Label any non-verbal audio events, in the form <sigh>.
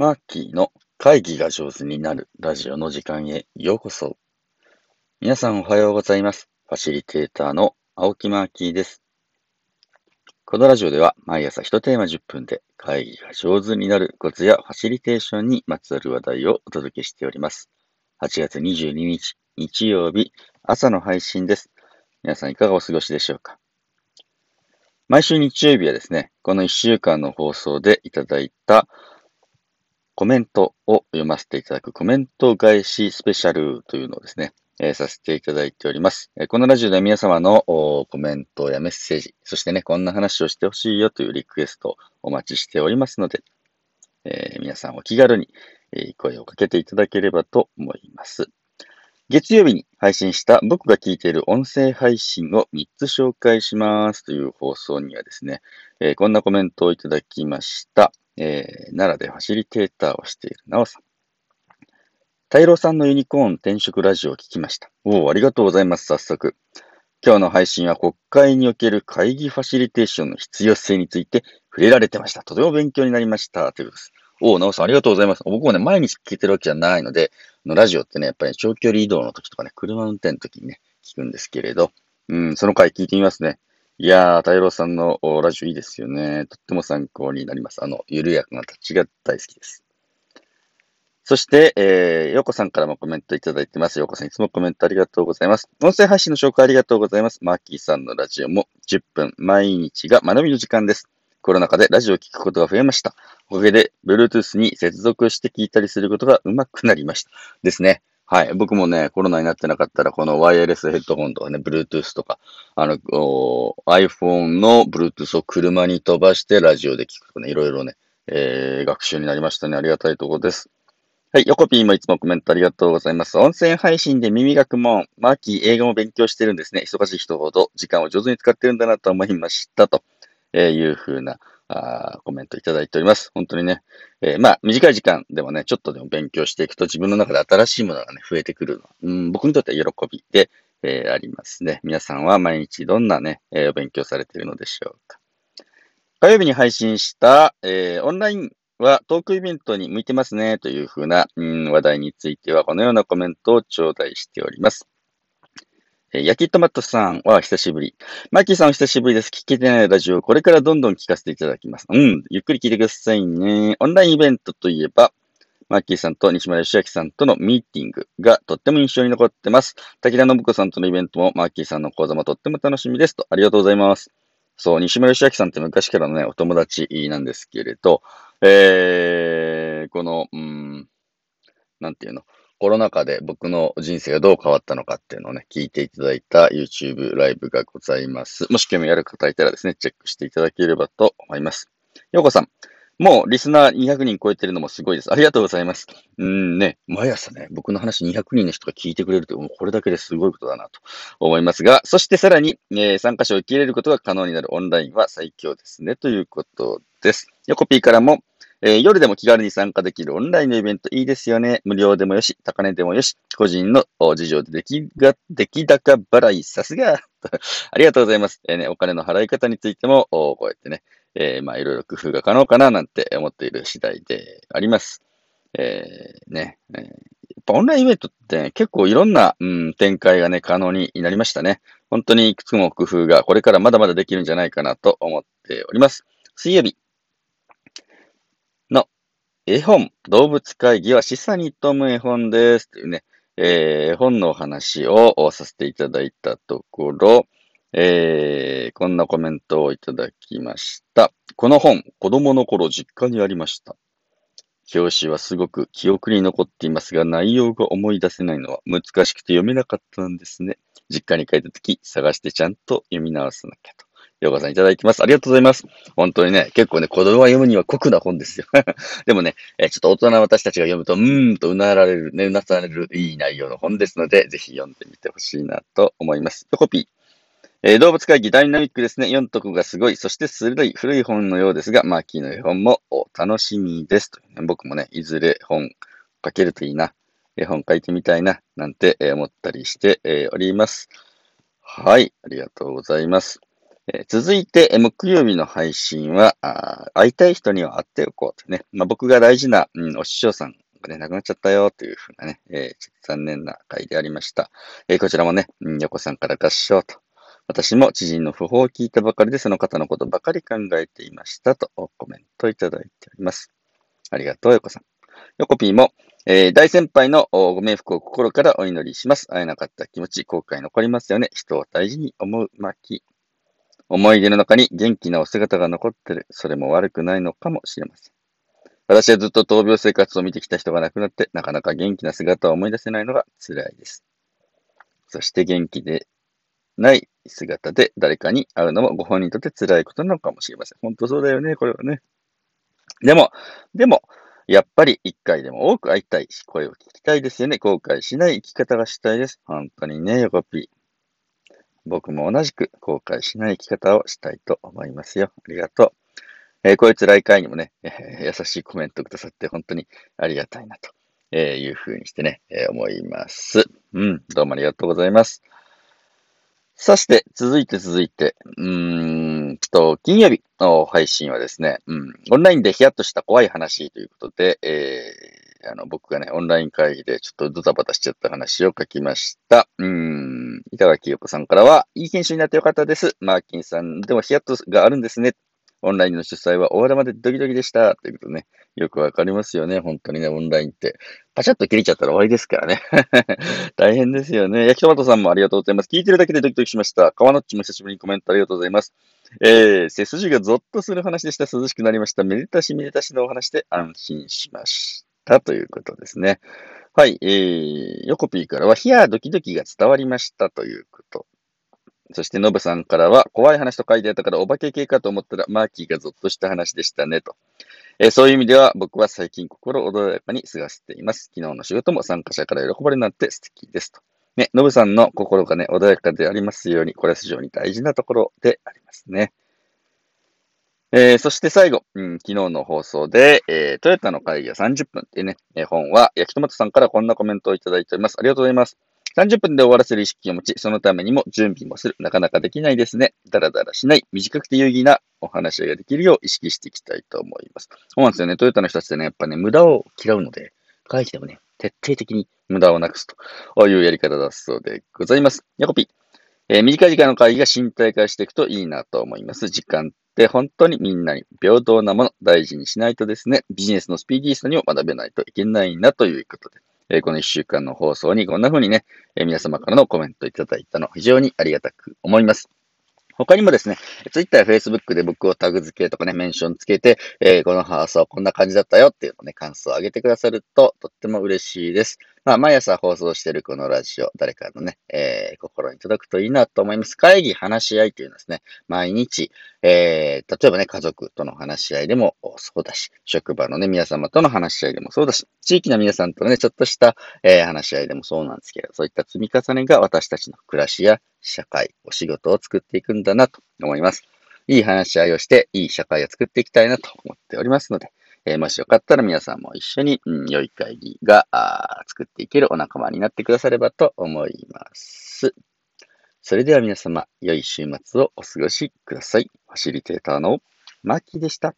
マーキーの会議が上手になるラジオの時間へようこそ。皆さんおはようございます。ファシリテーターの青木マーキーです。このラジオでは毎朝1テーマ10分で会議が上手になるコツやファシリテーションにまつわる話題をお届けしております。8月22日日曜日朝の配信です。皆さんいかがお過ごしでしょうか？毎週日曜日はですね、この1週間の放送でいただいたコメントを読ませていただくコメント返しスペシャルというのをですね、えー、させていただいております。えー、このラジオでは皆様のコメントやメッセージ、そしてね、こんな話をしてほしいよというリクエストをお待ちしておりますので、えー、皆さんお気軽に、声をかけていただければと思います。月曜日に配信した僕が聞いている音声配信を3つ紹介しますという放送にはですね、えこんなコメントをいただきました。えー、奈良でファシリテーターをしているなおさん。イロさんのユニコーン転職ラジオを聞きました。おお、ありがとうございます、早速。今日の配信は国会における会議ファシリテーションの必要性について触れられてました。とても勉強になりました。ということです。おお、なおさんありがとうございます。僕もね、毎日聞いてるわけじゃないので、のラジオってね、やっぱり長距離移動の時とかね、車運転の時にね、聞くんですけれど、うん、その回聞いてみますね。いやー、太郎さんのラジオいいですよね。とっても参考になります。あの、緩やかな立ちが大好きです。そして、えー、よこさんからもコメントいただいてます。ようこさんいつもコメントありがとうございます。音声配信の紹介ありがとうございます。マーキーさんのラジオも10分毎日が学びの時間です。コロナ禍でラジオを聞くことが増えました。おかげで、Bluetooth に接続して聞いたりすることが上手くなりました。ですね。はい。僕もね、コロナになってなかったら、このワイヤレスヘッドホンとかね、Bluetooth とか、あの、iPhone の Bluetooth を車に飛ばしてラジオで聞くとね、いろいろね、えー、学習になりましたね。ありがたいところです。はい。横ピーもいつもコメントありがとうございます。音声配信で耳がくもん、マーキー映画も勉強してるんですね。忙しい人ほど時間を上手に使ってるんだなと思いました。というふうなあコメントいただいております。本当にね、えー、まあ、短い時間でもね、ちょっとでも勉強していくと自分の中で新しいものがね、増えてくるの。うん、僕にとっては喜びで、えー、ありますね。皆さんは毎日どんなね、えー、勉強されているのでしょうか。火曜日に配信した、えー、オンラインはトークイベントに向いてますねというふうな、うん、話題についてはこのようなコメントを頂戴しております。え焼きトマトさんは久しぶり。マッキーさんお久しぶりです。聞けてないラジオ、これからどんどん聞かせていただきます。うん、ゆっくり聞いてくださいね。オンラインイベントといえば、マッキーさんと西村義明さんとのミーティングがとっても印象に残ってます。滝田信子さんとのイベントもマッキーさんの講座もとっても楽しみですと。ありがとうございます。そう、西村義明さんって昔からのね、お友達なんですけれど、えー、この、うん、なんていうの、コロナ禍で僕の人生がどう変わったのかっていうのをね、聞いていただいた YouTube ライブがございます。もし興味ある方いたらですね、チェックしていただければと思います。ようこさん、もうリスナー200人超えてるのもすごいです。ありがとうございます。うんね、毎朝ね、僕の話200人の人が聞いてくれるって、もうこれだけですごいことだなと思いますが、そしてさらに、えー、参加者を受け入れることが可能になるオンラインは最強ですね、ということです。横 P からも、えー、夜でも気軽に参加できるオンラインのイベントいいですよね。無料でもよし、高値でもよし、個人の事情で出来が、出来高払い、さすが <laughs> ありがとうございます。えー、ね、お金の払い方についても、こうやってね、えー、まあ、いろいろ工夫が可能かななんて思っている次第であります。えー、ね、えー、オンラインイベントって、ね、結構いろんな、うん、展開がね、可能になりましたね。本当にいくつも工夫がこれからまだまだできるんじゃないかなと思っております。水曜日、絵本、動物会議は示唆に富む絵本です。というね、えー、絵本のお話をさせていただいたところ、えー、こんなコメントをいただきました。この本、子供の頃実家にありました。表紙はすごく記憶に残っていますが、内容が思い出せないのは難しくて読めなかったんですね。実家に帰った時、探してちゃんと読み直さなきゃと。ようこさんいただきます。ありがとうございます。本当にね、結構ね、子供が読むには酷な本ですよ。<laughs> でもね、えちょっと大人の私たちが読むと、うーんとうなられる、ね、うなされるいい内容の本ですので、ぜひ読んでみてほしいなと思います。コピー。えー、動物会議ダイナミックですね。読んとくがすごい。そして鋭い古い本のようですが、マーキーの絵本もお楽しみです。と僕もね、いずれ本書けるといいな。絵本書いてみたいな。なんて思ったりしております。はい。ありがとうございます。え、続いて、木曜日の配信は、会いたい人には会っておこうとね。まあ、僕が大事な、うん、お師匠さんがね、亡くなっちゃったよというふうなね、えー、ちょっと残念な回でありました。えー、こちらもね、うん、横さんから合唱と。私も知人の訃報を聞いたばかりで、その方のことばかり考えていましたとコメントいただいております。ありがとう、横さん。横 P も、えー、大先輩のご冥福を心からお祈りします。会えなかった気持ち、後悔残りますよね。人を大事に思う巻。思い出の中に元気なお姿が残ってる。それも悪くないのかもしれません。私はずっと闘病生活を見てきた人が亡くなって、なかなか元気な姿を思い出せないのが辛いです。そして元気でない姿で誰かに会うのもご本人にとって辛いことなのかもしれません。本当そうだよね、これはね。でも、でも、やっぱり一回でも多く会いたいし、声を聞きたいですよね。後悔しない生き方がしたいです。本当にね、横ピー。僕も同じく後悔しない生き方をしたいと思いますよ。ありがとう。えー、こいつ来会にもね、えー、優しいコメントくださって本当にありがたいなと、えいうふうにしてね、え、思います。うん、どうもありがとうございます。そして、続いて続いて、うーんと、金曜日の配信はですね、うん、オンラインでヒヤッとした怖い話ということで、えー、あの、僕がね、オンライン会議でちょっとドタバタしちゃった話を書きました。うん、板垣陽子さんからは、いい研修になってよかったです。マーキンさん、でもヒヤッとがあるんですね。オンラインの主催は終わるまでドキドキでした。ということね。よくわかりますよね。本当にね、オンラインって。パチャッと切れちゃったら終わりですからね。<laughs> 大変ですよね。焼きトマトさんもありがとうございます。聞いてるだけでドキドキしました。川のっちも久しぶりにコメントありがとうございます。えー、背筋がゾッとする話でした。涼しくなりました。めでたしめでたしのお話で安心しました。ということですね。はい。えー、ヨコピーからは、ヒヤドキドキが伝わりましたということそして、ノブさんからは、怖い話と書いてあったから、お化け系かと思ったら、マーキーがゾッとした話でしたね、と。えー、そういう意味では、僕は最近心穏やかに過ごしています。昨日の仕事も参加者から喜ばれるなんて素敵です、と。ね、ノブさんの心がね、穏やかでありますように、これは非常に大事なところでありますね。えー、そして最後、うん、昨日の放送で、えー、トヨタの会議は30分っていうね、えー、本は、焼きトマトさんからこんなコメントをいただいております。ありがとうございます。30分で終わらせる意識を持ち、そのためにも準備もする。なかなかできないですね。だらだらしない。短くて有意義なお話ができるよう意識していきたいと思います。そうなんですよね。トヨタの人たちってね、やっぱね、無駄を嫌うので、会議でもね、徹底的に無駄をなくすというやり方だそうでございます。ヤコピー。えー、短い時間の会議が身体化していくといいなと思います。時間って本当にみんなに平等なもの大事にしないとですね、ビジネスのスピーディーさにも学べないといけないなということで。えこの1週間の放送にこんな風にね、え皆様からのコメントいただいたの非常にありがたく思います。他にもですね、Twitter や Facebook で僕をタグ付けとかね、メンションつけて、えー、この放送こんな感じだったよっていうのね、感想を上げてくださるととっても嬉しいです。まあ、毎朝放送しているこのラジオ、誰かのね、えー、心に届くといいなと思います。会議、話し合いというのはですね、毎日、えー、例えばね、家族との話し合いでもそうだし、職場のね、皆様との話し合いでもそうだし、地域の皆さんとのね、ちょっとした、えー、話し合いでもそうなんですけど、そういった積み重ねが私たちの暮らしや社会、お仕事を作っていくんだなと思います。いい話し合いをして、いい社会を作っていきたいなと思っておりますので、えー、もしよかったら皆さんも一緒に、うん、良い会議が作っていけるお仲間になってくださればと思います。それでは皆様、良い週末をお過ごしください。ファシリテーターのマーキーでした。